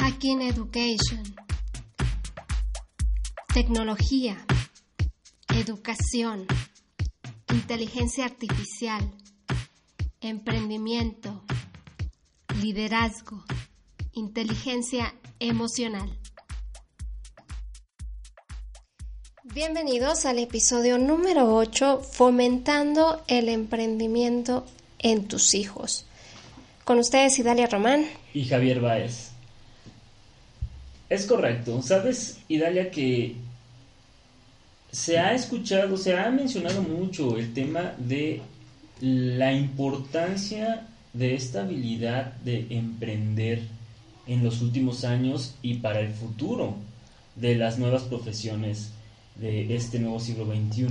Hacking Education. Tecnología. Educación. Inteligencia artificial. Emprendimiento. Liderazgo. Inteligencia emocional. Bienvenidos al episodio número 8, Fomentando el emprendimiento en tus hijos. Con ustedes Idalia Román. Y Javier Báez. Es correcto. Sabes, Idalia, que se ha escuchado, se ha mencionado mucho el tema de la importancia de esta habilidad de emprender en los últimos años y para el futuro de las nuevas profesiones de este nuevo siglo XXI.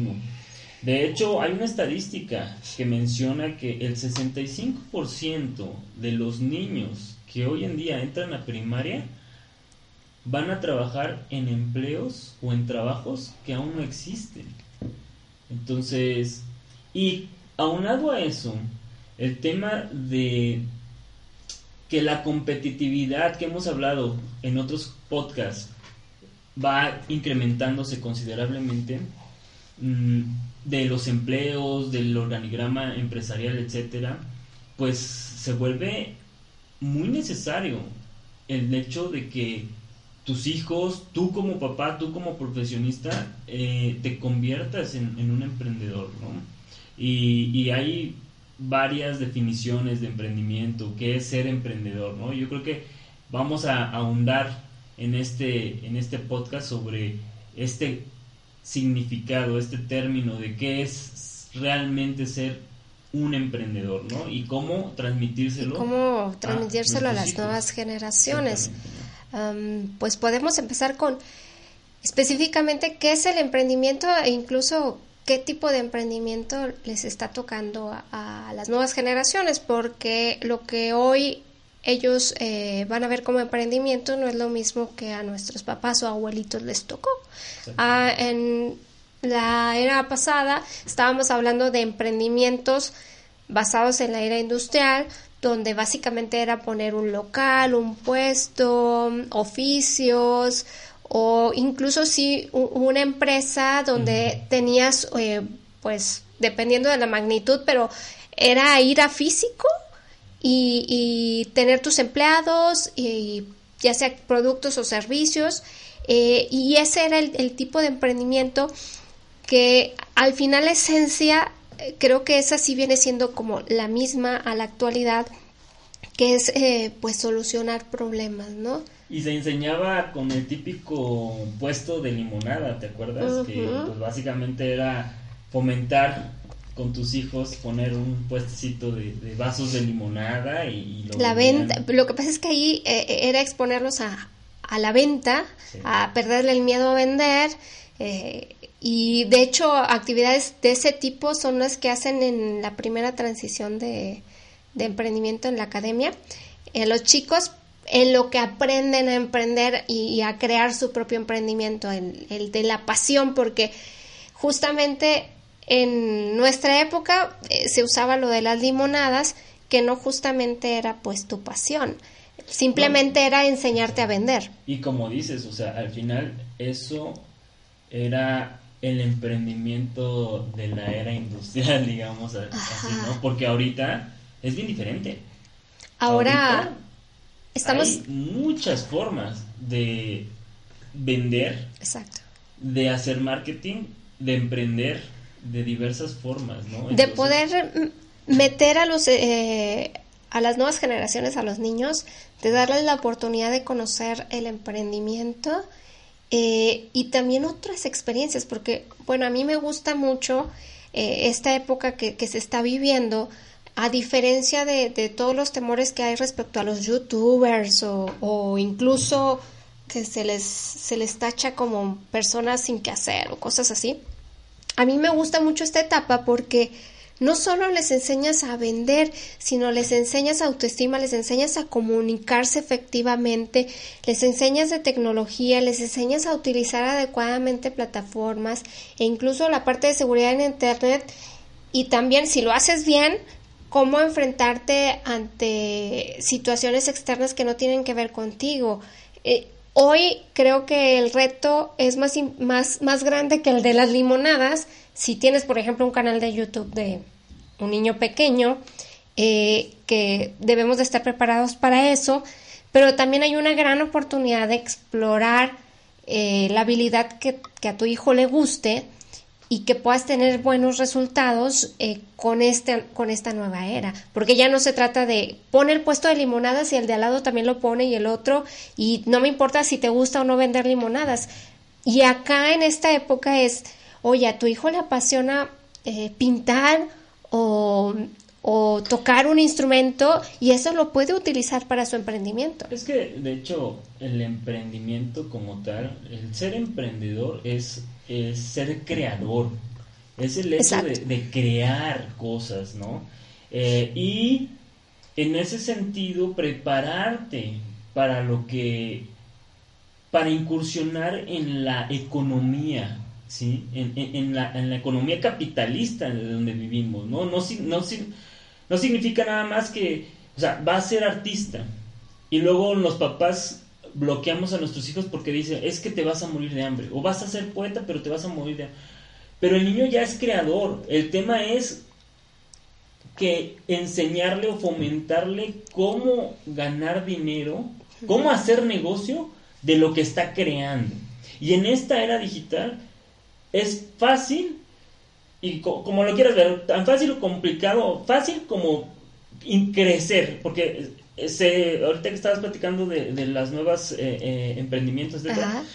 De hecho, hay una estadística que menciona que el 65% de los niños que hoy en día entran a primaria van a trabajar en empleos o en trabajos que aún no existen. Entonces, y aunado a eso, el tema de que la competitividad que hemos hablado en otros podcasts va incrementándose considerablemente mm, de los empleos, del organigrama empresarial, etcétera, pues se vuelve muy necesario el hecho de que tus hijos, tú como papá, tú como profesionista, eh, te conviertas en, un emprendedor, ¿no? Y, y, hay varias definiciones de emprendimiento, qué es ser emprendedor, ¿no? Yo creo que vamos a ahondar en este, en este podcast sobre este significado, este término de qué es realmente ser un emprendedor, ¿no? Y cómo transmitírselo. cómo transmitírselo a, las nuevas generaciones. Pues podemos empezar con específicamente qué es el emprendimiento e incluso qué tipo de emprendimiento les está tocando a las nuevas generaciones, porque lo que hoy ellos eh, van a ver como emprendimiento no es lo mismo que a nuestros papás o abuelitos les tocó. Ah, en la era pasada estábamos hablando de emprendimientos basados en la era industrial, donde básicamente era poner un local, un puesto, oficios o incluso si una empresa donde tenías, eh, pues dependiendo de la magnitud, pero era ir a físico y, tener tus empleados, y, ya sea productos o servicios, eh, y ese era el, tipo de emprendimiento que al final la esencia creo que esa sí viene siendo como la misma a la actualidad, que es eh, pues solucionar problemas, ¿no? Y se enseñaba con el típico puesto de limonada, ¿te acuerdas? Que pues, básicamente era fomentar con tus hijos poner un puestecito de, vasos de limonada y, la venta lo que pasa es que ahí eh, eh, era exponerlos a, a la venta a perderle el miedo a vender eh, y de hecho actividades de ese tipo son las que hacen en la primera transición de, de emprendimiento en la academia los chicos en lo que aprenden a emprender y, a crear su propio emprendimiento el, el de la pasión porque justamente en nuestra época eh, se usaba lo de las limonadas, que no justamente era pues tu pasión, simplemente era enseñarte a vender. Y como dices, o sea, al final eso era el emprendimiento de la era industrial, digamos así, ¿no? Porque ahorita es bien diferente. Ahora estamos hay muchas formas de vender, Exacto. de hacer marketing, de emprender de diversas formas, ¿no? de poder meter a los eh, a las nuevas generaciones, a los niños, de darles la oportunidad de conocer el emprendimiento eh, y también otras experiencias, porque, bueno, a mí me gusta mucho eh, esta época que, se está viviendo, a diferencia de, todos los temores que hay respecto a los youtubers o, o incluso que se les, se les tacha como personas sin que hacer o cosas así a mí me gusta mucho esta etapa porque no solo les enseñas a vender, sino les enseñas autoestima, les enseñas a comunicarse efectivamente, les enseñas de tecnología, les enseñas a utilizar adecuadamente plataformas e incluso la parte de seguridad en Internet y también si lo haces bien, cómo enfrentarte ante situaciones externas que no tienen que ver contigo. Eh, hoy creo que el reto es más, más, más grande que el de las limonadas. Si tienes, por ejemplo, un canal de YouTube de un niño pequeño, eh, que debemos de estar preparados para eso, pero también hay una gran oportunidad de explorar eh, la habilidad que, a tu hijo le guste y que puedas tener buenos resultados eh, con, este, con esta nueva era. Porque ya no se trata de poner el puesto de limonadas y el de al lado también lo pone y el otro, y no me importa si te gusta o no vender limonadas. Y acá en esta época es, oye, a tu hijo le apasiona eh, pintar o, o tocar un instrumento y eso lo puede utilizar para su emprendimiento. Es que, de hecho, el emprendimiento como tal, el ser emprendedor es es ser creador, es el hecho de, crear cosas, ¿no? Eh, y en ese sentido, prepararte para lo que, para incursionar en la economía, ¿sí? En, la, en la, economía capitalista de donde vivimos, ¿no? No, no, no significa nada más que, o sea, va a ser artista. Y luego los papás bloqueamos a nuestros hijos porque dice, es que te vas a morir de hambre, o vas a ser poeta, pero te vas a morir de hambre. Pero el niño ya es creador, el tema es que enseñarle o fomentarle cómo ganar dinero, cómo hacer negocio de lo que está creando. Y en esta era digital es fácil, y como lo quieras ver, tan fácil o complicado, fácil como crecer, porque ahorita que estabas platicando de, de las nuevas eh, eh, emprendimientos,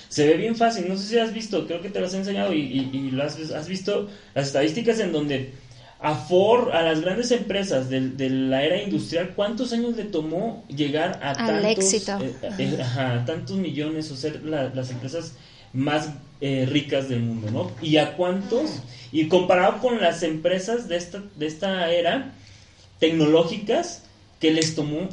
se ve bien fácil. No sé si has visto, creo que te las he enseñado y, y, lo has, has, visto las estadísticas en donde a Ford, a las grandes empresas de, de la era industrial, ¿cuántos años le tomó llegar a tantos, éxito. Eh, tantos millones o ser las empresas más ricas del mundo, ¿no? ¿Y a cuántos? Y comparado con las empresas de esta, de esta era tecnológicas, que les tomó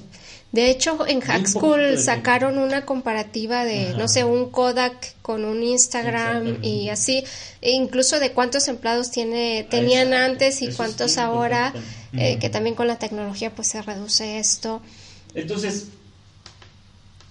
de hecho, en Hack School sacaron una comparativa de, no sé, un Kodak con un Instagram y así, e incluso de cuántos empleados tiene, tenían antes y cuántos ahora, eh, que también con la tecnología pues se reduce esto. Entonces,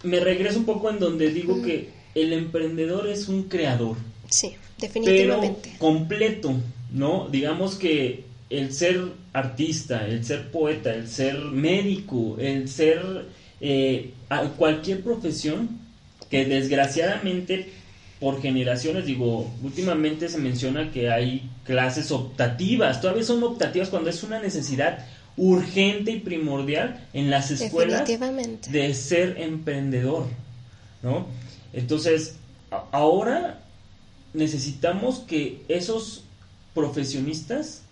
me regreso un poco en donde digo que el emprendedor es un creador. Sí, definitivamente. Pero completo, ¿no? Digamos que el ser artista, el ser poeta, el ser médico, el ser eh, cualquier profesión que desgraciadamente por generaciones, digo, últimamente se menciona que hay clases optativas, todavía son optativas cuando es una necesidad urgente y primordial en las escuelas de ser emprendedor, ¿no? Entonces, ahora necesitamos que esos profesionistas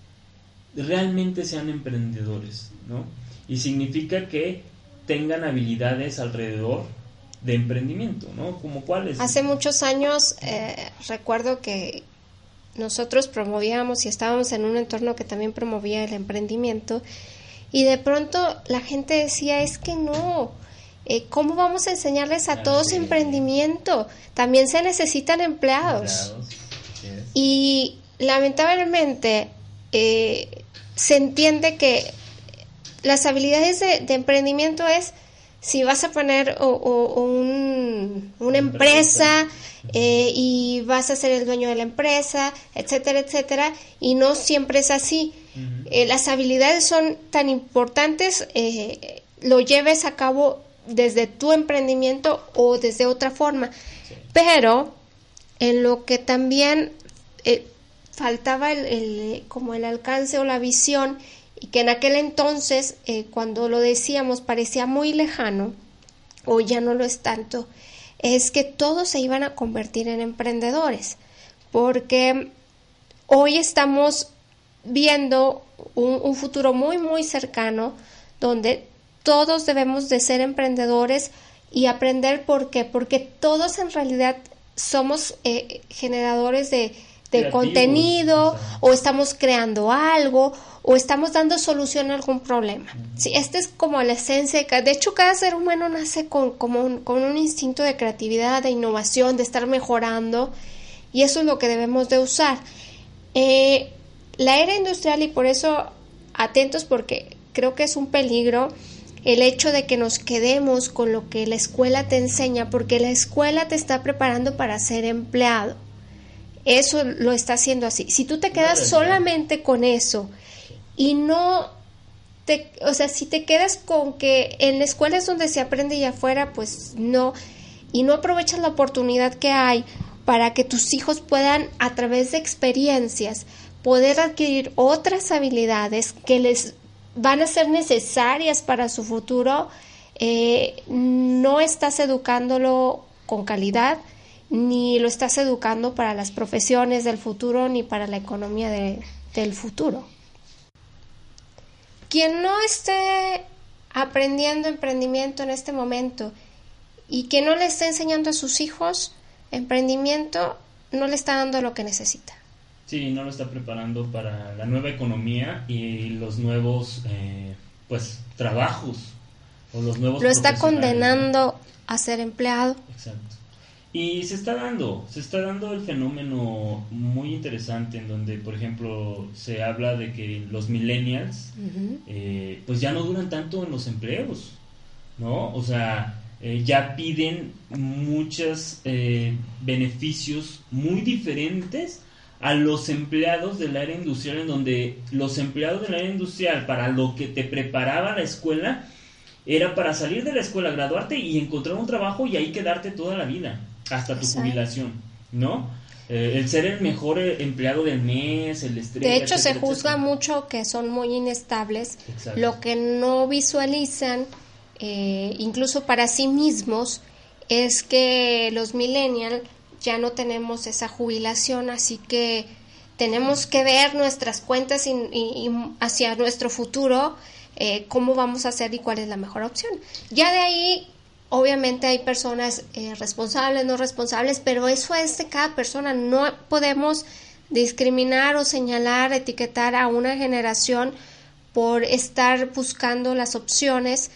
realmente sean emprendedores, ¿no? Y significa que tengan habilidades alrededor de emprendimiento, ¿no? Como cuáles. Hace muchos años eh, recuerdo que nosotros promovíamos y estábamos en un entorno que también promovía el emprendimiento y de pronto la gente decía es que no, eh, ¿cómo vamos a enseñarles a todos emprendimiento? También se necesitan empleados. Y lamentablemente eh, se entiende que las habilidades de, emprendimiento es si vas a poner una empresa eh, y vas a ser el dueño de la empresa, etcétera, etcétera, y no siempre es así. Eh, las habilidades son tan importantes, eh, lo lleves a cabo desde tu emprendimiento o desde otra forma, pero en lo que también faltaba el, como el alcance o la visión y que en aquel entonces, eh, cuando lo decíamos, parecía muy lejano, o ya no lo es tanto, es que todos se iban a convertir en emprendedores, porque hoy estamos viendo un, un futuro muy, muy cercano donde todos debemos de ser emprendedores y aprender por qué, porque todos en realidad somos eh, generadores de, de contenido o estamos creando algo o estamos dando solución a algún problema. Sí, esta es como la esencia. De hecho, cada ser humano nace con, como un, con un instinto de creatividad, de innovación, de estar mejorando y eso es lo que debemos de usar. Eh, la era industrial y por eso atentos porque creo que es un peligro el hecho de que nos quedemos con lo que la escuela te enseña, porque la escuela te está preparando para ser empleado. Eso lo está haciendo así. Si tú te quedas solamente con eso y no te, o sea, si te quedas con que en la escuela es donde se aprende y afuera, pues no, y no aprovechas la oportunidad que hay para que tus hijos puedan, a través de experiencias, poder adquirir otras habilidades que les van a ser necesarias para su futuro, eh, no estás educándolo con calidad, ni lo estás educando para las profesiones del futuro, ni para la economía del futuro. Quien no esté aprendiendo emprendimiento en este momento y que no le esté enseñando a sus hijos emprendimiento, no le está dando lo que necesita. Sí, no lo está preparando para la nueva economía y los nuevos, eh, pues, trabajos o los nuevos. Lo está condenando a ser empleado. Exacto. Y se está dando, se está dando el fenómeno muy interesante en donde, por ejemplo, se habla de que los millennials, eh, pues ya no duran tanto en los empleos, ¿no? O sea, eh, ya piden muchos eh, beneficios muy diferentes a los empleados del área industrial, en donde los empleados del área industrial, para lo que te preparaba la escuela, era para salir de la escuela, graduarte y encontrar un trabajo y ahí quedarte toda la vida hasta tu jubilación, ¿no? Eh, el ser el mejor eh, empleado del mes, el estrés. De hecho, se juzga mucho que son muy inestables, lo que no visualizan, eh, incluso para sí mismos, es que los millennials ya no tenemos esa jubilación, así que tenemos que ver nuestras cuentas y, hacia nuestro futuro, cómo vamos a hacer y cuál es la mejor opción. Ya de ahí Obviamente hay personas eh, responsables, no responsables, pero eso es de cada persona. No podemos discriminar o señalar, etiquetar a una generación por estar buscando las opciones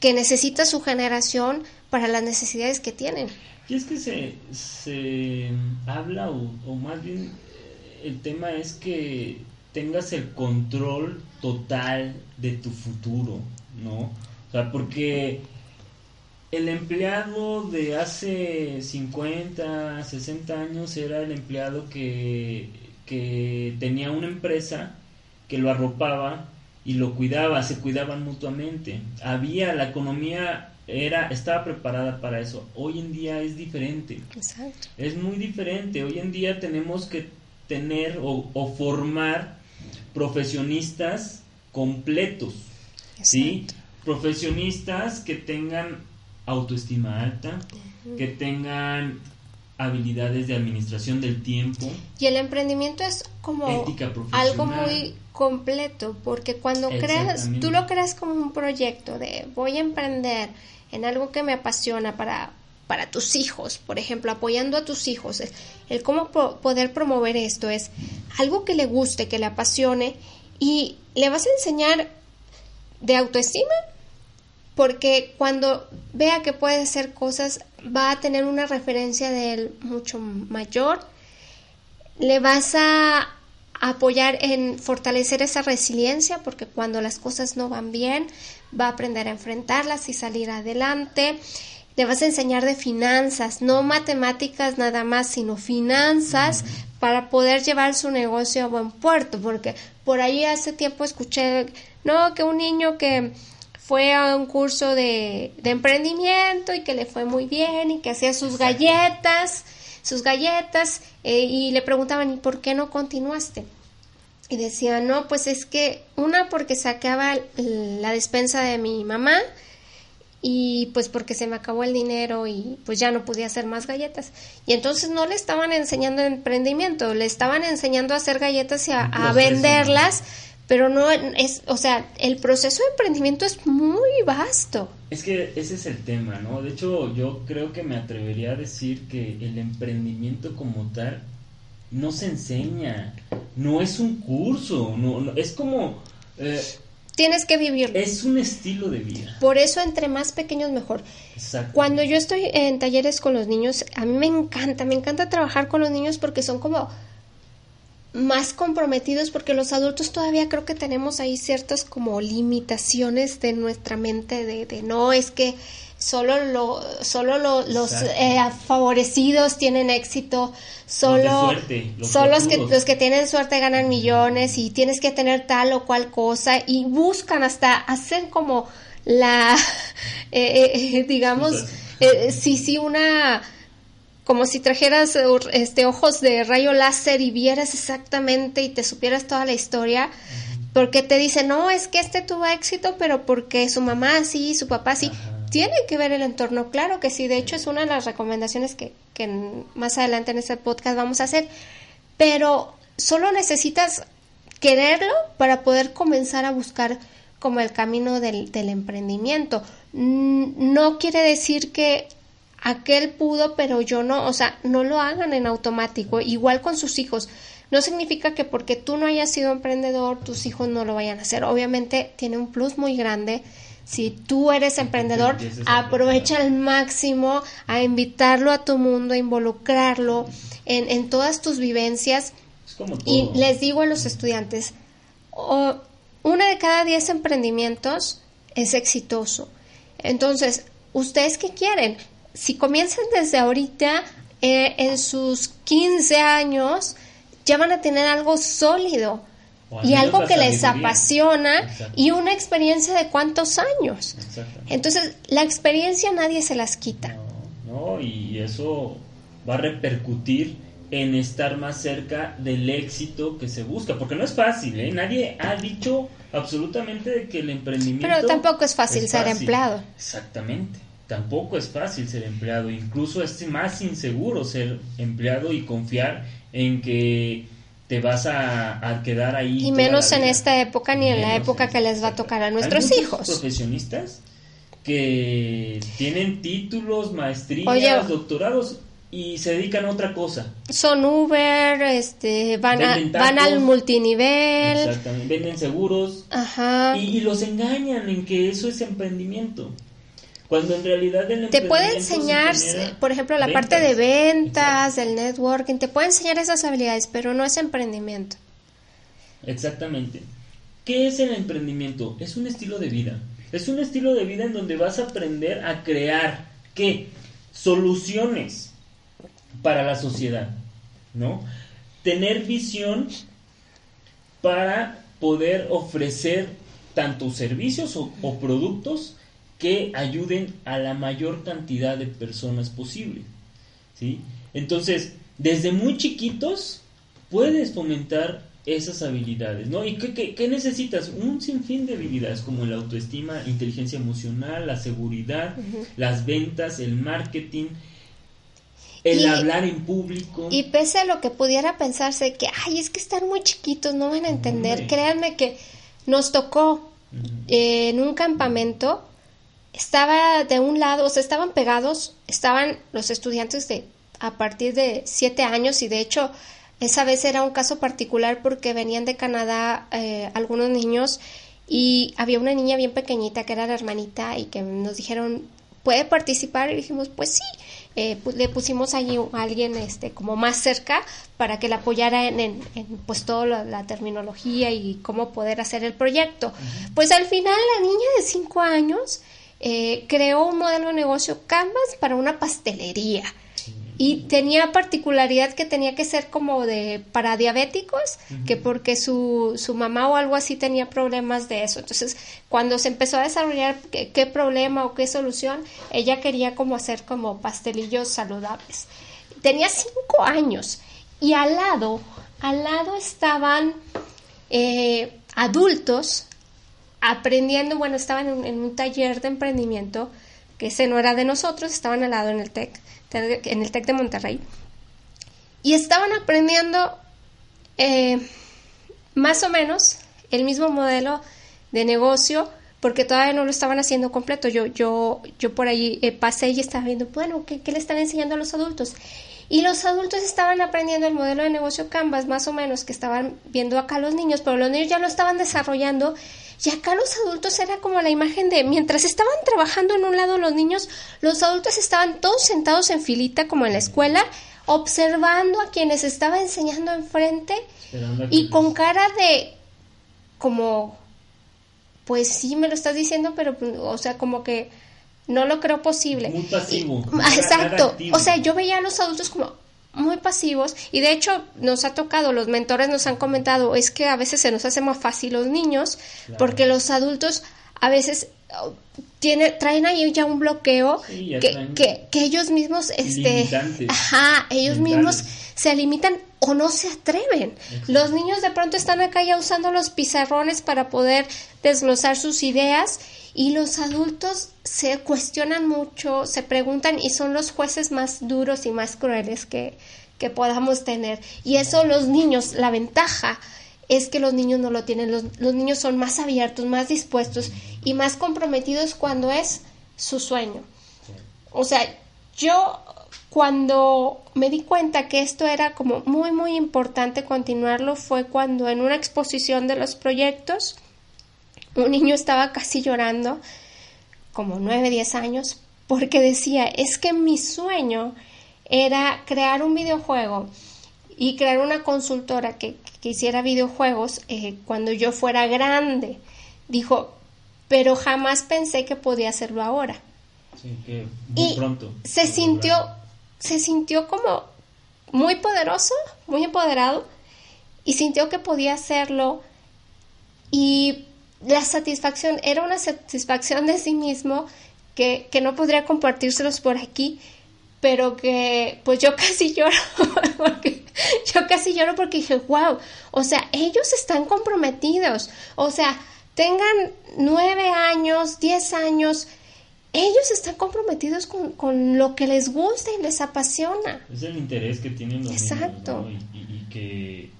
que necesita su generación para las necesidades que tienen. Y es que se, se habla, o, o más bien eh, el tema es que tengas el control total de tu futuro, ¿no? O sea, porque el empleado de hace 50, 60 años era el empleado que, que tenía una empresa que lo arropaba y lo cuidaba, se cuidaban mutuamente. Había la economía era estaba preparada para eso. Hoy en día es diferente. Exacto. Es muy diferente. Hoy en día tenemos que tener o, o formar profesionistas completos. ¿Sí? Profesionistas que tengan autoestima alta, que tengan habilidades de administración del tiempo. Y el emprendimiento es como algo muy completo, porque cuando creas, tú lo creas como un proyecto de voy a emprender en algo que me apasiona para, para tus hijos, por ejemplo, apoyando a tus hijos, el cómo poder promover esto es algo que le guste, que le apasione y le vas a enseñar de autoestima, porque cuando vea que puede hacer cosas va a tener una referencia de él mucho mayor, le vas a apoyar en fortalecer esa resiliencia porque cuando las cosas no van bien va a aprender a enfrentarlas y salir adelante. Le vas a enseñar de finanzas, no matemáticas nada más, sino finanzas para poder llevar su negocio a buen puerto, porque por ahí hace tiempo escuché, no, que un niño que fue a un curso de, emprendimiento y que le fue muy bien y que hacía sus galletas, sus galletas, eh, y le preguntaban, ¿y por qué no continuaste? Y decía, no, pues es que una porque sacaba la despensa de mi mamá y pues porque se me acabó el dinero y pues ya no podía hacer más galletas. Y entonces no le estaban enseñando emprendimiento, le estaban enseñando a hacer galletas y a venderlas pero no es, o sea, el proceso de emprendimiento es muy vasto. Es que ese es el tema, ¿no? De hecho, yo creo que me atrevería a decir que el emprendimiento como tal no se enseña, no es un curso, no, es como... Eh, Tienes que vivirlo. Es un estilo de vida. Por eso entre más pequeños mejor. Cuando yo estoy en talleres con los niños, a mí me encanta, me encanta trabajar con los niños porque son como más comprometidos porque los adultos todavía creo que tenemos ahí ciertas como limitaciones de nuestra mente de, de no es que solo lo, solo los eh, favorecidos tienen éxito solo los los que los que tienen suerte ganan millones y tienes que tener tal o cual cosa y buscan hasta hacen como la eh, eh, digamos sí sí una como si trajeras este ojos de rayo láser y vieras exactamente y te supieras toda la historia porque te dicen no es que este tuvo éxito pero porque su mamá sí su papá sí tiene que ver el entorno, claro que sí, de hecho es una de las recomendaciones que, más adelante en este podcast vamos a hacer, pero solo necesitas quererlo para poder comenzar a buscar como el camino del, del emprendimiento. No quiere decir que aquel pudo, pero yo no, o sea, no lo hagan en automático, igual con sus hijos. No significa que porque tú no hayas sido emprendedor, tus hijos no lo vayan a hacer. Obviamente tiene un plus muy grande si tú eres emprendedor, aprovecha al máximo a invitarlo a tu mundo, a involucrarlo en, en todas tus vivencias. Y les digo a los estudiantes, una de cada diez emprendimientos es exitoso. Entonces, ¿ustedes qué quieren? Si comienzan desde ahorita, eh, en sus 15 años, ya van a tener algo sólido y algo que les apasiona y una experiencia de cuántos años. Entonces, la experiencia nadie se las quita. No, y eso va a repercutir en estar más cerca del éxito que se busca, porque no es fácil, ¿eh? Nadie ha dicho absolutamente de que el emprendimiento... Pero tampoco es fácil, ser empleado. Exactamente, tampoco es fácil ser empleado, incluso es más inseguro ser empleado y confiar en que te vas a, quedar ahí. Y menos en esta época ni en la época que les va a tocar a nuestros Hay hijos. profesionistas que tienen títulos, maestrías, doctorados y se dedican a otra cosa. Son Uber, este, van, van al multinivel. Exactamente, venden seguros. Ajá. y, los engañan en que eso es emprendimiento. Cuando en realidad el Te puede enseñar, por ejemplo, la parte de ventas, del networking, te puede enseñar esas habilidades, pero no es emprendimiento. Exactamente. ¿Qué es el emprendimiento? Es un estilo de vida. Es un estilo de vida en donde vas a aprender a crear, ¿qué? Soluciones para la sociedad, ¿no? Tener visión para poder ofrecer tanto servicios o productos que ayuden a la mayor cantidad de personas posible. ¿sí? Entonces, desde muy chiquitos puedes fomentar esas habilidades, ¿no? ¿Y qué, necesitas? Un sinfín de habilidades como la autoestima, inteligencia emocional, la seguridad, las ventas, el marketing, el hablar en público. Y pese a lo que pudiera pensarse que, ay, es que están muy chiquitos, no van a entender, créanme que nos tocó en un campamento estaba de un lado, o sea, estaban pegados, estaban los estudiantes de a partir de siete años y de hecho esa vez era un caso particular porque venían de Canadá eh, algunos niños y había una niña bien pequeñita que era la hermanita y que nos dijeron puede participar y dijimos pues sí eh, le pusimos allí a alguien este como más cerca para que la apoyara en, en, pues toda la, terminología y cómo poder hacer el proyecto. Pues al final la niña de cinco años eh, creó un modelo de negocio Canvas para una pastelería. Y tenía particularidad que tenía que ser como de para diabéticos, que porque su, su mamá o algo así tenía problemas de eso. Entonces, cuando se empezó a desarrollar qué, qué problema o qué solución, ella quería como hacer como pastelillos saludables. Tenía cinco años y al lado, al lado estaban eh, adultos aprendiendo, bueno, estaban en, un taller de emprendimiento, que ese no era de nosotros, estaban al lado en el TEC, en el TEC de Monterrey, y estaban aprendiendo eh, más o menos el mismo modelo de negocio, porque todavía no lo estaban haciendo completo. Yo, yo, yo por ahí eh, pasé y estaba viendo, bueno, ¿qué, ¿qué, le están enseñando a los adultos? Y los adultos estaban aprendiendo el modelo de negocio Canvas, más o menos, que estaban viendo acá los niños, pero los niños ya lo estaban desarrollando. Y acá los adultos era como la imagen de mientras estaban trabajando en un lado los niños, los adultos estaban todos sentados en filita como en la escuela, observando a quienes estaba enseñando enfrente y con cara de como pues sí me lo estás diciendo, pero o sea, como que no lo creo posible. Muy pasivo. exacto. O sea, yo veía a los adultos como muy pasivos y de hecho nos ha tocado, los mentores nos han comentado, es que a veces se nos hace más fácil los niños porque los adultos a veces tiene, traen ahí ya un bloqueo que, que, ellos mismos este ajá, ellos mismos se limitan o no se atreven. Los niños de pronto están acá ya usando los pizarrones para poder desglosar sus ideas y los adultos se cuestionan mucho, se preguntan y son los jueces más duros y más crueles que, que podamos tener. Y eso los niños, la ventaja es que los niños no lo tienen, los, los niños son más abiertos, más dispuestos y más comprometidos cuando es su sueño. O sea, yo cuando me di cuenta que esto era como muy muy importante continuarlo fue cuando en una exposición de los proyectos un niño estaba casi llorando, como nueve, diez años, porque decía, es que mi sueño era crear un videojuego y crear una consultora que, hiciera videojuegos eh, cuando yo fuera grande. Dijo, pero jamás pensé que podía hacerlo ahora. Sí, que muy pronto. Se sintió, se sintió como muy poderoso, muy empoderado, y sintió que podía hacerlo. Y la satisfacción era una satisfacción de sí mismo que, que no podría compartírselos por aquí, pero que pues yo casi lloro, porque, yo casi lloro porque dije, wow, o sea, ellos están comprometidos, o sea, tengan nueve años, diez años, ellos están comprometidos con, con, lo que les gusta y les apasiona. Es el interés que tienen los Exacto. niños y, y, que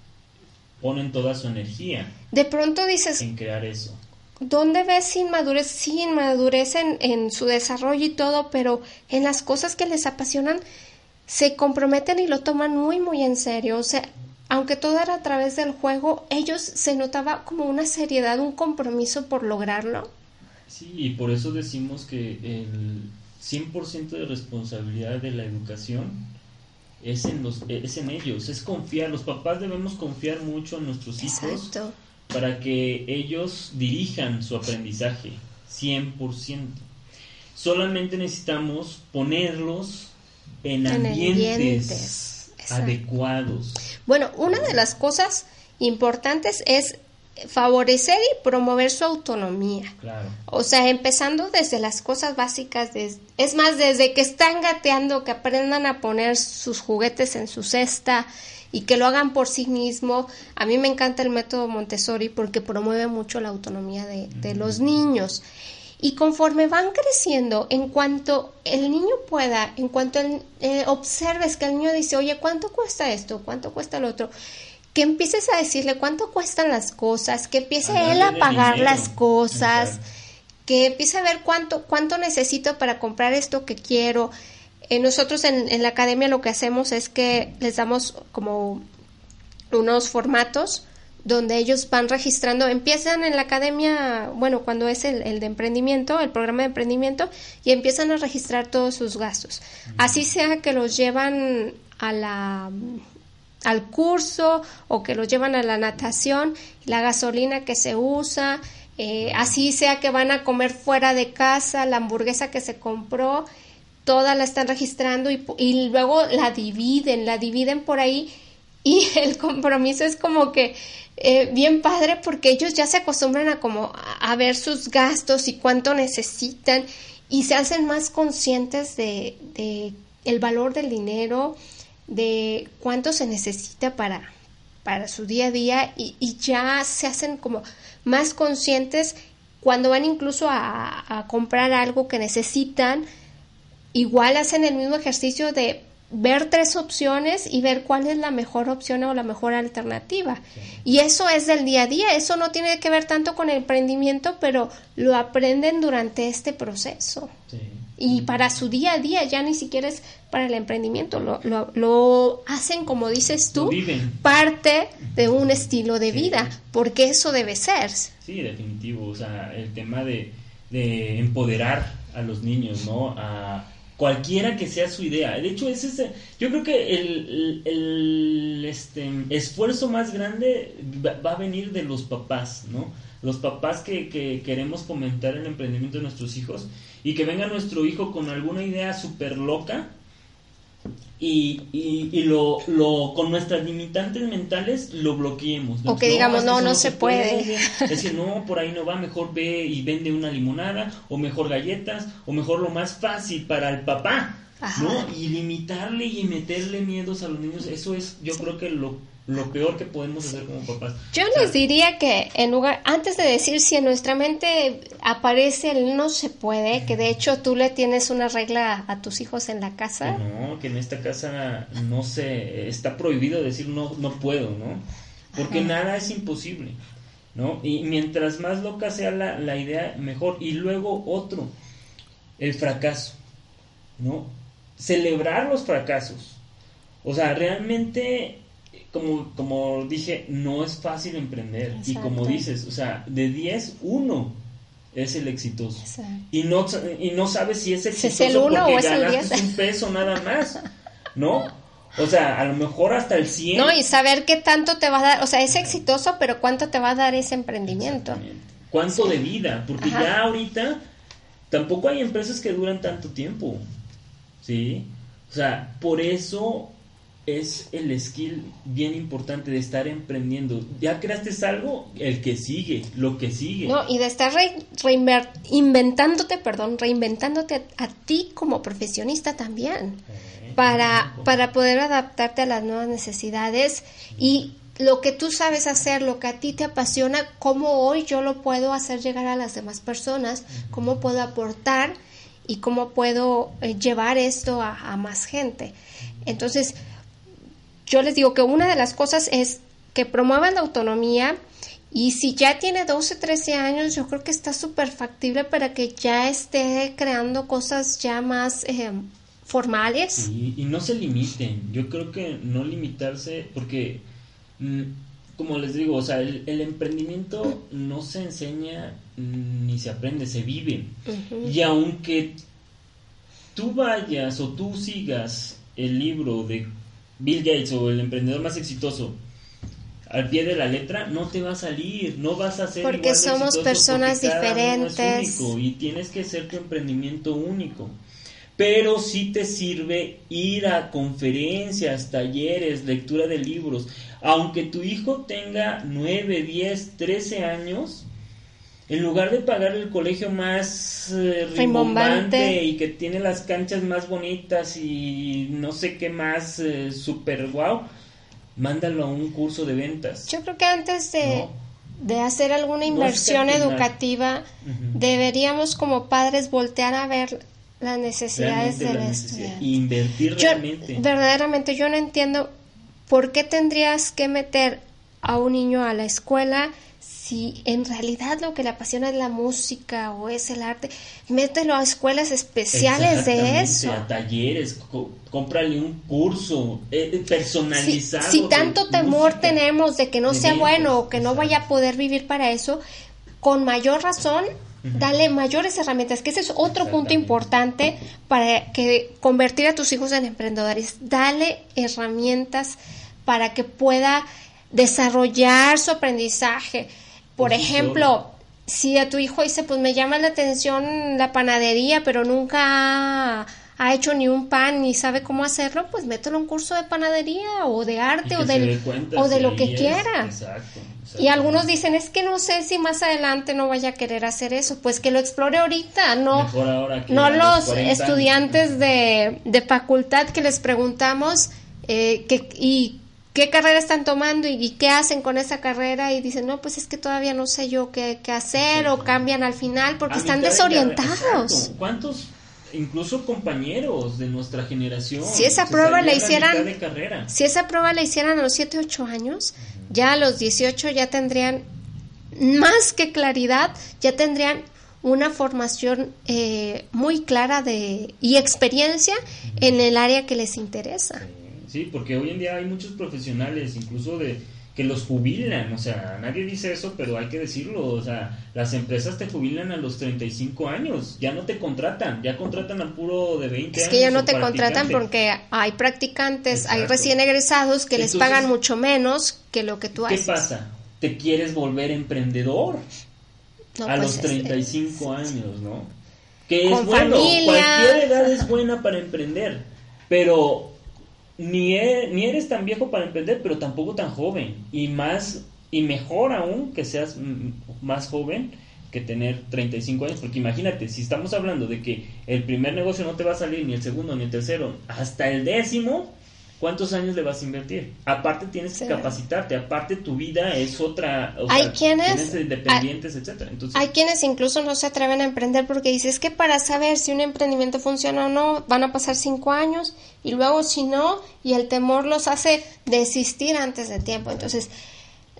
ponen toda su energía. De pronto dices... En crear eso. ¿Dónde ves inmadurez? Sí, inmadurez en, en su desarrollo y todo, pero en las cosas que les apasionan se comprometen y lo toman muy, muy en serio. O sea, aunque todo era a través del juego, ellos se notaba como una seriedad, un compromiso por lograrlo. Sí, y por eso decimos que el 100% de responsabilidad de la educación es en, los, es en ellos, es confiar. Los papás debemos confiar mucho en nuestros hijos para que ellos dirijan su aprendizaje 100%. Solamente necesitamos ponerlos en, ambientes, adecuados. Bueno, una de las cosas importantes es favorecer y promover su autonomía. O sea, empezando desde las cosas básicas, es más, desde que están gateando, que aprendan a poner sus juguetes en su cesta y que lo hagan por sí mismo. A mí me encanta el método Montessori porque promueve mucho la autonomía de, los niños. Y conforme van creciendo, en cuanto el niño pueda, en cuanto eh, observes que el niño dice, oye, ¿cuánto cuesta esto? ¿Cuánto cuesta el otro? que empieces a decirle cuánto cuestan las cosas, que empiece él a pagar las cosas, que empiece a ver cuánto, cuánto necesito para comprar esto que quiero. Eh, nosotros en, en, la academia lo que hacemos es que les damos como unos formatos donde ellos van registrando, empiezan en la academia, bueno, cuando es el, el, de emprendimiento, el programa de emprendimiento, y empiezan a registrar todos sus gastos. Así sea que los llevan a la al curso o que los llevan a la natación, la gasolina que se usa, eh, así sea que van a comer fuera de casa, la hamburguesa que se compró, toda la están registrando y, y luego la dividen, la dividen por ahí y el compromiso es como que eh, bien padre porque ellos ya se acostumbran a como a ver sus gastos y cuánto necesitan y se hacen más conscientes de, de el valor del dinero, de cuánto se necesita para, para su día a día y, ya se hacen como más conscientes cuando van incluso a, comprar algo que necesitan, igual hacen el mismo ejercicio de ver tres opciones y ver cuál es la mejor opción o la mejor alternativa. Y eso es del día a día, eso no tiene que ver tanto con el emprendimiento, pero lo aprenden durante este proceso. Y para su día a día, ya ni siquiera es para el emprendimiento, lo, lo, hacen, como dices tú, parte de un estilo de vida, porque eso debe ser. Sí, definitivo, o sea, el tema de, de empoderar a los niños, ¿no? A cualquiera que sea su idea. De hecho, es ese, yo creo que el, este, esfuerzo más grande va a venir de los papás, ¿no? Los papás que, que queremos fomentar el emprendimiento de nuestros hijos y que venga nuestro hijo con alguna idea súper loca y, y, lo, lo, con nuestras limitantes mentales lo bloqueemos. O que digamos, no, no, se, puede. Decir, no, por ahí no va, mejor ve y vende una limonada, o mejor galletas, o mejor lo más fácil para el papá, ¿no? Y limitarle y meterle miedos a los niños, eso es, yo creo que lo lo peor que podemos hacer como papás. Yo les diría que en lugar, antes de decir si en nuestra mente aparece el no se puede, que de hecho tú le tienes una regla a tus hijos en la casa. no, que en esta casa no se, está prohibido decir no, no puedo, ¿no? Porque nada es imposible, ¿no? Y mientras más loca sea la, la idea, mejor. Y luego otro, el fracaso, ¿no? Celebrar los fracasos. O sea, realmente como, como dije, no es fácil emprender. Y como dices, o sea, de 10, uno es el exitoso. Y no, y no sabes si es exitoso el uno porque o es el ganaste un peso nada más, ¿no? O sea, a lo mejor hasta el 100. No, y saber qué tanto te va a dar, o sea, es exitoso, pero cuánto te va a dar ese emprendimiento. ¿Cuánto de vida? Porque ya ahorita tampoco hay empresas que duran tanto tiempo, ¿sí? O sea, por eso es el skill bien importante de estar emprendiendo. Ya creaste algo, el que sigue, lo que sigue. No, y de estar reinventándote, perdón, reinventándote a, ti como profesionista también. Eh, para, para poder adaptarte a las nuevas necesidades y lo que tú sabes hacer, lo que a ti te apasiona, cómo hoy yo lo puedo hacer llegar a las demás personas, cómo puedo aportar y cómo puedo eh, llevar esto a, a más gente. Entonces, yo les digo que una de las cosas es que promuevan la autonomía y si ya tiene 12, 13 años, yo creo que está súper factible para que ya esté creando cosas ya más eh, formales. Y, no se limiten, yo creo que no limitarse, porque, mm, como les digo, o sea, el, emprendimiento no se enseña ni se aprende, se vive. Y aunque tú vayas o tú sigas el libro de Bill Gates o el emprendedor más exitoso al pie de la letra, no te va a salir, no vas a ser porque somos personas diferentes y tienes que ser tu emprendimiento único. Pero sí te sirve ir a conferencias, talleres, lectura de libros. Aunque tu hijo tenga 9, 10, 13 años, en lugar de pagar el colegio más eh, rimbombante y que tiene las canchas más bonitas y no sé qué más eh, super guau, mándalo a un curso de ventas. Yo creo que antes de, de hacer alguna inversión educativa, deberíamos como padres voltear a ver las necesidades del estudiante. Invertir realmente. Verdaderamente, yo no entiendo por qué tendrías que meter a un niño a la escuela si en realidad lo que le apasiona es la música o es el arte, mételo a escuelas especiales de eso. A talleres, cómprale un curso eh, eh, personalizado. Si, tanto temor tenemos de que no sea bueno o que no vaya a poder vivir para eso, con mayor razón, dale mayores herramientas, que ese es otro punto importante para que convertir a tus hijos en emprendedores. Dale herramientas para que pueda desarrollar su aprendizaje por ejemplo, si a tu hijo dice, pues me llama la atención la panadería, pero nunca ha, hecho ni un pan ni sabe cómo hacerlo, pues mételo en un curso de panadería o de arte o, de, o de lo que quiera. Y algunos dicen, es que no sé si más adelante no vaya a querer hacer eso. Pues que lo explore ahorita, no, no los, estudiantes de, de, facultad que les preguntamos eh, que, y qué carrera están tomando y, qué hacen con esa carrera y dicen, no, pues es que todavía no sé yo qué, hacer o cambian al final porque están desorientados. ¿Cuántos, incluso compañeros de nuestra generación, si esa prueba la hicieran, si esa prueba la hicieran a los 7, 8 años, ya a los 18 ya tendrían más que claridad, ya tendrían una formación eh, muy clara de y experiencia en el área que les interesa. Sí, porque hoy en día hay muchos profesionales, incluso de que los jubilan, o sea, nadie dice eso, pero hay que decirlo, o sea, las empresas te jubilan a los 35 años, ya no te contratan, ya contratan al puro de 20 años. Es que ya no te contratan porque hay practicantes, hay recién egresados que les pagan mucho menos que lo que tú haces. ¿Qué pasa? Te quieres volver emprendedor a pues los 35 años, ¿no? Que es bueno, cualquier edad es buena para emprender, pero ni, e, ni eres tan viejo para emprender, pero tampoco tan joven. Y más y mejor aún que seas más joven que tener 35 años, porque imagínate, si estamos hablando de que el primer negocio no te va a salir, ni el segundo, ni el tercero, hasta el décimo, ¿cuántos años le vas a invertir? Aparte tienes que capacitarte, aparte tu vida es otra, hay quienes independientes, etcétera. Entonces, hay quienes incluso no se atreven a emprender porque dices que para saber si un emprendimiento funciona o no van a pasar cinco años y luego si no y el temor los hace desistir antes de tiempo. Entonces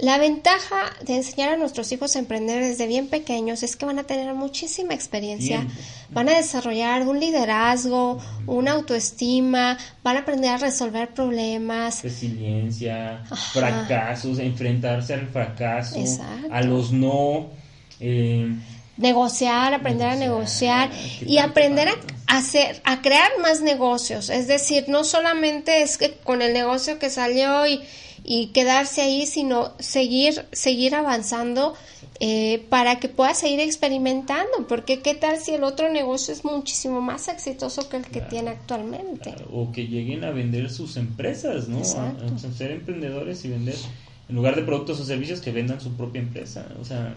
la ventaja de enseñar a nuestros hijos a emprender desde bien pequeños es que van a tener muchísima experiencia, van a desarrollar un liderazgo, una autoestima, van a aprender a resolver problemas. Resiliencia, fracasos, enfrentarse al fracaso, a los no. Eh, negociar, aprender a negociar y aprender a hacer, a crear más negocios. Es decir, no solamente es que con el negocio que salió y y quedarse ahí, sino seguir, seguir avanzando eh, para que pueda seguir experimentando, porque qué tal si el otro negocio es muchísimo más exitoso que el que tiene actualmente. O que lleguen a vender sus empresas, ¿no? A, ser emprendedores y vender, en lugar de productos o servicios, que vendan su propia empresa. O sea,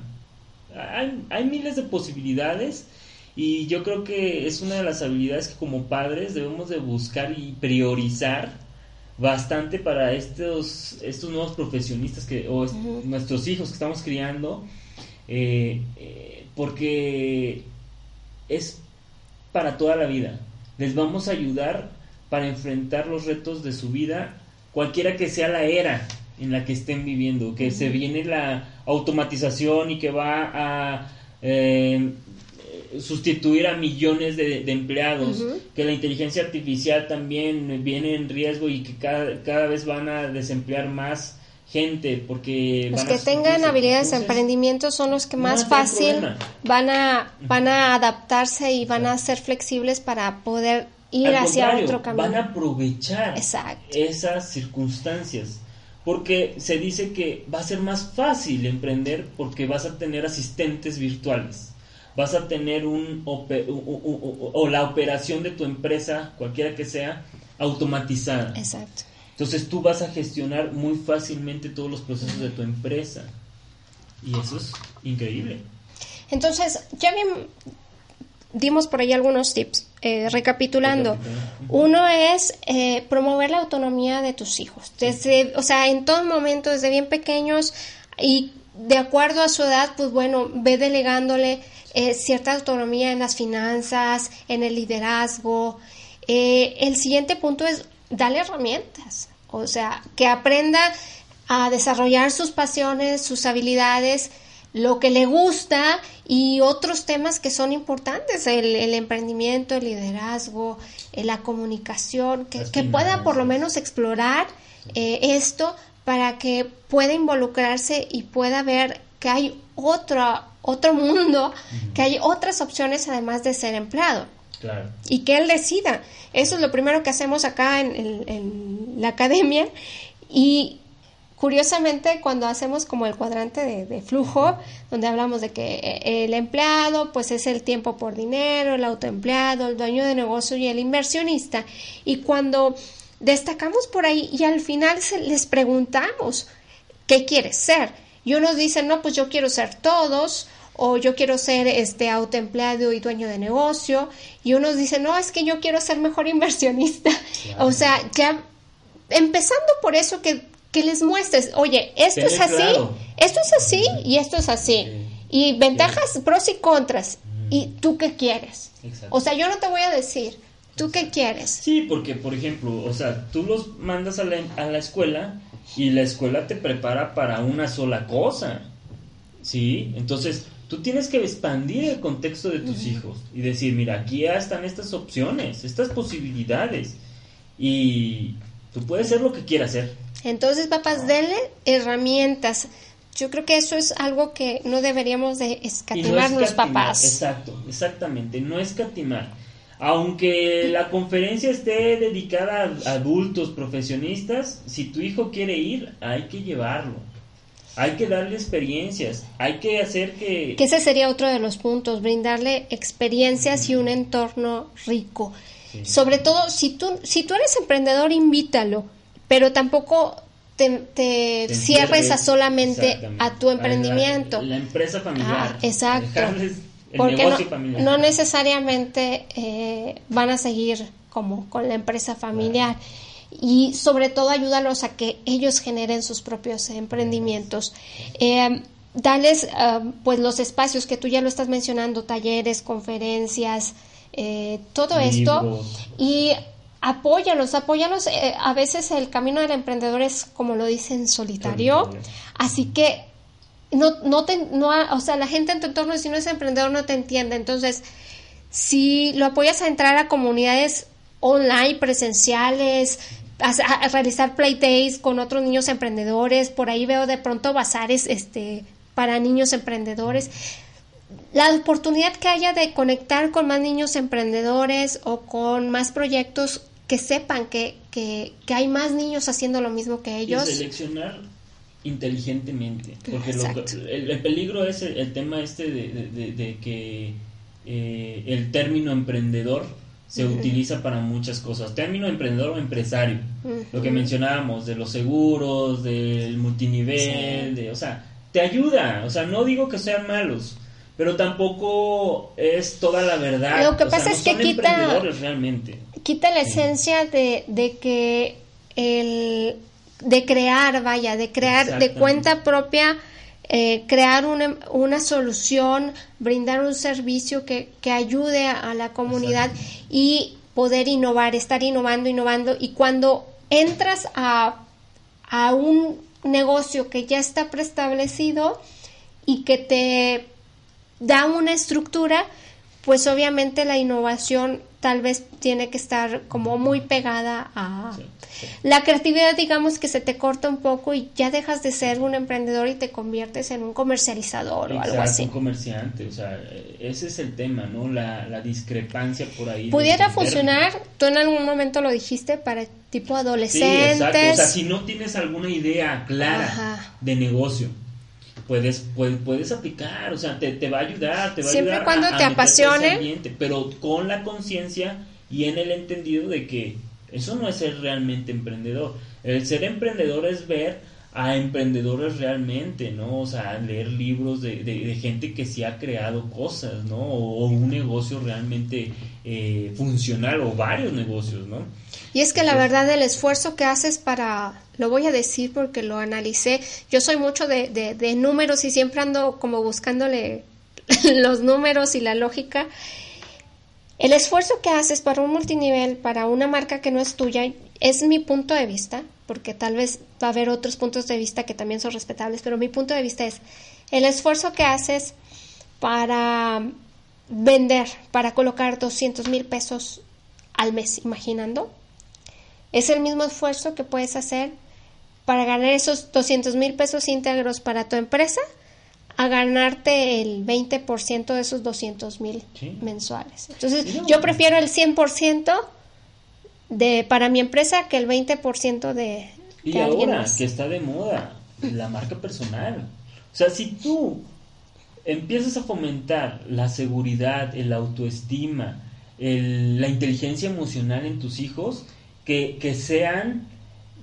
hay, hay miles de posibilidades. Y yo creo que es una de las habilidades que como padres debemos de buscar y priorizar bastante para estos, estos nuevos profesionistas que, o nuestros hijos que estamos criando, eh, eh, porque es para toda la vida. Les vamos a ayudar para enfrentar los retos de su vida, cualquiera que sea la era en la que estén viviendo, que se viene la automatización y que va a eh, sustituir a millones de, empleados, que la inteligencia artificial también viene en riesgo y que cada, cada vez van a desemplear más gente porque los que tengan habilidades de emprendimiento son los que más fácil van a van a adaptarse y van a ser flexibles para poder ir hacia otro camino. van a aprovechar esas circunstancias porque se dice que va a ser más fácil emprender porque vas a tener asistentes virtuales vas a tener un, o la operación de tu empresa, cualquiera que sea, automatizada. Exacto. Entonces tú vas a gestionar muy fácilmente todos los procesos de tu empresa. Y eso es increíble. Entonces, ya bien dimos por ahí algunos tips. Eh, recapitulando, uno es eh, promover la autonomía de tus hijos. Desde, o sea, en todo momento, desde bien pequeños y de acuerdo a su edad, pues bueno, ve delegándole eh, cierta autonomía en las finanzas, en el liderazgo. Eh, el siguiente punto es darle herramientas, o sea, que aprenda a desarrollar sus pasiones, sus habilidades, lo que le gusta y otros temas que son importantes, el, emprendimiento, el liderazgo, eh, la comunicación, que, pueda por lo menos explorar esto para que pueda involucrarse y pueda ver que hay otro, otro mundo, que hay otras opciones además de ser empleado. Y que él decida. Eso es lo primero que hacemos acá en, la academia. Y curiosamente, cuando hacemos como el cuadrante de, flujo, donde hablamos de que eh, el empleado, pues es el tiempo por dinero, el autoempleado, el dueño de negocio y el inversionista. Y cuando destacamos por ahí y al final se les preguntamos, ¿qué quieres ser? Y unos dicen, no, pues yo quiero ser todos, o yo quiero ser este autoempleado y dueño de negocio, y unos dicen, no, es que yo quiero ser mejor inversionista. O sea, ya empezando por eso que, que les muestres, oye, esto es así, esto es así y esto es así. Y ventajas, pros y contras. ¿Y tú qué quieres? O sea, yo no te voy a decir, ¿tú qué quieres? Sí, porque, por ejemplo, o sea, tú los mandas a la, a la escuela y la escuela te prepara para una sola cosa. ¿Sí? Entonces, tú tienes que expandir el contexto de tus hijos y decir, mira, aquí ya están estas opciones, estas posibilidades. Y tú puedes ser lo que quieras ser. Entonces, papás, denle herramientas. Yo creo que eso es algo que no deberíamos de escatimar los papás. Exacto, exactamente, no escatimar. Aunque la conferencia esté dedicada a adultos profesionistas, si tu hijo quiere ir, hay que llevarlo. Hay que darle experiencias, hay que hacer que... Que ese sería otro de los puntos, brindarle experiencias y un entorno rico. Sobre todo, si tú, si tú eres emprendedor, invítalo, pero tampoco te, cierres a solamente a tu emprendimiento. La, empresa familiar. Ah, exacto. Porque no, necesariamente eh, van a seguir como con la empresa familiar. Y sobre todo ayúdalos a que ellos generen sus propios emprendimientos. Eh, dales eh, pues los espacios que tú ya lo estás mencionando, talleres, conferencias, eh, todo esto. Y apóyalos, apóyalos. a veces el camino del emprendedor es, como lo dicen, solitario. Así que no, no, te, no, o sea, la gente en tu entorno, si no es emprendedor, no te entiende. Entonces, si lo apoyas a entrar a comunidades online, presenciales, a, realizar playdays con otros niños emprendedores, por ahí veo de pronto bazares este, para niños emprendedores. La oportunidad que haya de conectar con más niños emprendedores o con más proyectos que sepan que, que, hay más niños haciendo lo mismo que ellos. Y seleccionar inteligentemente. Porque el, peligro es el, tema este de, que eh, el término emprendedor se utiliza para muchas cosas. Término emprendedor o empresario. Lo que mencionábamos de los seguros, del multinivel, de, o sea, te ayuda. O sea, no digo que sean malos. Pero tampoco es toda la verdad. Lo que pasa es que quita, realmente. quita la esencia de, de que el de crear, vaya, de crear de cuenta propia, eh, crear una, una, solución, brindar un servicio que, que ayude a, la comunidad y poder innovar, estar innovando, innovando. Y cuando entras a, a un negocio que ya está preestablecido y que te da una estructura, pues obviamente la innovación tal vez tiene que estar como muy pegada a la creatividad, digamos que se te corta un poco y ya dejas de ser un emprendedor y te conviertes en un comercializador o algo así. un comerciante, o sea, ese es el tema, ¿no? La, discrepancia por ahí. Pudiera funcionar, tú en algún momento lo dijiste, para tipo adolescentes. Sí, exacto. O sea, si no tienes alguna idea clara de negocio, puedes, puedes, puedes aplicar, o sea, te, te va a ayudar, te va Siempre a ayudar. cuando te apasione. pero con la conciencia y en el entendido de que eso no es ser realmente emprendedor. El ser emprendedor es ver a emprendedores realmente, ¿no? O sea, leer libros de, de, gente que sí ha creado cosas, ¿no? O, un negocio realmente eh, funcional o varios negocios, ¿no? Y es que la verdad el esfuerzo que haces para, lo voy a decir porque lo analicé, yo soy mucho de, de números y siempre ando como buscándole los números y la lógica. El esfuerzo que haces para un multinivel, para una marca que no es tuya, es mi punto de vista, porque tal vez va a haber otros puntos de vista que también son respetables, pero mi punto de vista es el esfuerzo que haces para vender, para colocar 200 mil pesos al mes, imaginando, es el mismo esfuerzo que puedes hacer para ganar esos 200 mil pesos íntegros para tu empresa a ganarte el 20% de esos 200 mil mensuales. Entonces, yo prefiero el 100% de, para mi empresa que el 20% de, y ahora que está de moda la marca personal. O sea, si tú empiezas a fomentar la seguridad, el autoestima, la inteligencia emocional en tus hijos, que, que sean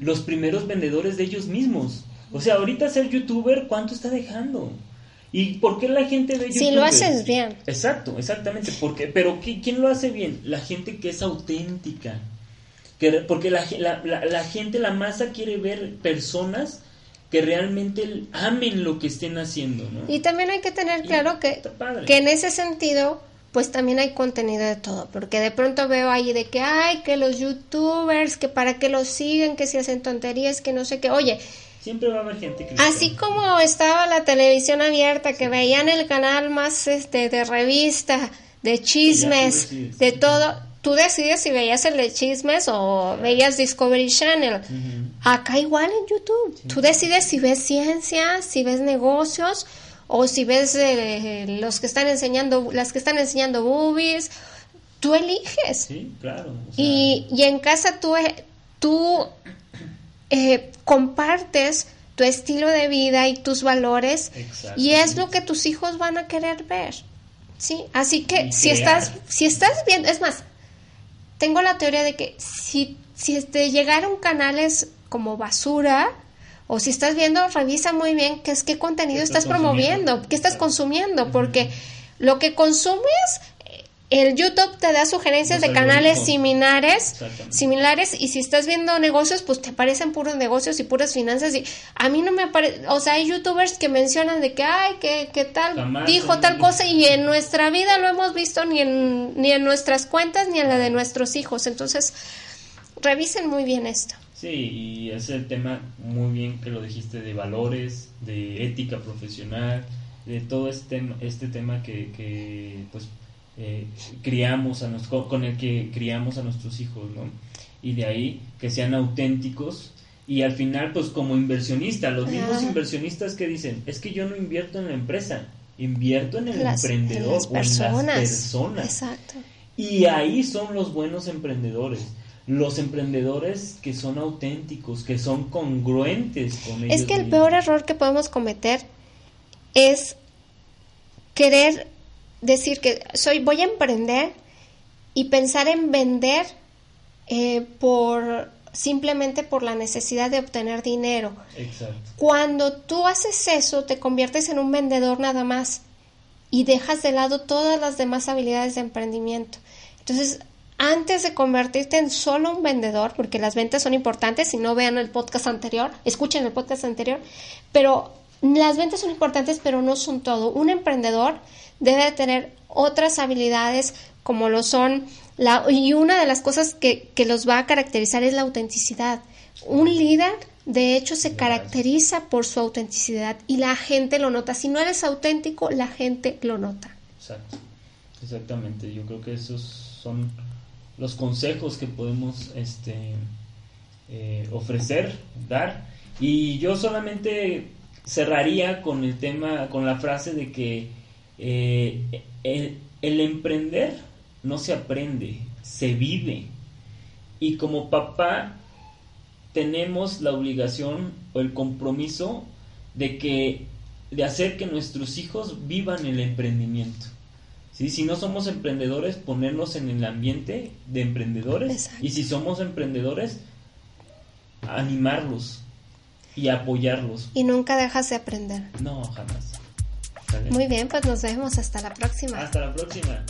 los primeros vendedores de ellos mismos. O sea, ahorita ser youtuber, ¿cuánto está dejando? ¿Y por qué la gente ve YouTube? Si lo haces bien. Exacto, exactamente. Porque, pero ¿quién lo hace bien? La gente que es auténtica. Que, porque la, la, gente, la masa quiere ver personas que realmente amen lo que estén haciendo, ¿no? Y también hay que tener claro que, que en ese sentido, pues también hay contenido de todo, porque de pronto veo ahí de que, ay, que los youtubers, que para que los siguen, que se hacen tonterías, que no sé qué, oye, Siempre va a haber gente. Así como estaba la televisión abierta, que veían el canal más este de revista, de chismes, de todo, tú decides si veías el de chismes o veías Discovery Channel. Acá igual en YouTube. Tú decides si ves ciencia, si ves negocios o si ves eh, los que están enseñando, las que están enseñando boobies. Tú eliges. Sí, claro. y, y, en casa tú, eh, tú eh, compartes tu estilo de vida y tus valores y es lo que tus hijos van a querer ver. ¿Sí? Así que si estás si estás viendo, es más, tengo la teoría de que si, si te llegaron canales como basura, o si estás viendo, revisa muy bien qué es qué contenido estás, promoviendo, qué estás consumiendo, porque lo que consumes el YouTube te da sugerencias de canales similares, similares y si estás viendo negocios, pues te aparecen puros negocios y puras finanzas y a mí no me aparece, o sea, hay youtubers que mencionan de que, ay, que, que tal, dijo tal cosa y en nuestra vida lo hemos visto ni en, ni en nuestras cuentas ni en la de nuestros hijos, entonces revisen muy bien esto. Sí, y es el tema muy bien que lo dijiste de valores, de ética profesional, de todo este, este tema que, que pues eh, criamos a nos, con el que criamos a nuestros hijos, ¿no? Y de ahí que sean auténticos y al final, pues como inversionista, los mismos inversionistas que dicen, es que yo no invierto en la empresa, invierto en el emprendedor o en las personas. Exacto. Y ahí son los buenos emprendedores. Los emprendedores que son auténticos, que son congruentes con ellos. Es que el peor error que podemos cometer es querer decir que soy, voy a emprender y pensar en vender eh, por simplemente por la necesidad de obtener dinero. Exacto. Cuando tú haces eso, te conviertes en un vendedor nada más y dejas de lado todas las demás habilidades de emprendimiento. Entonces, antes de convertirte en solo un vendedor, porque las ventas son importantes, si no vean el podcast anterior, escuchen el podcast anterior, pero las ventas son importantes, pero no son todo. Un emprendedor debe tener otras habilidades como lo son la, y una de las cosas que, que los va a caracterizar es la autenticidad. Un líder, de hecho, se caracteriza por su autenticidad y la gente lo nota. Si no eres auténtico, la gente lo nota. Exacto. Exactamente. Yo creo que esos son los consejos que podemos este, eh, ofrecer, dar. Y yo solamente cerraría con el tema, con la frase de que eh, el, emprender no se aprende, se vive. Y como papá tenemos la obligación o el compromiso de que de hacer que nuestros hijos vivan el emprendimiento. ¿Sí? Si no somos emprendedores, ponernos en el ambiente de emprendedores. Y si somos emprendedores, animarlos y apoyarlos. Y nunca dejas de aprender. No, jamás. Muy bien, pues nos vemos hasta la próxima. Hasta la próxima.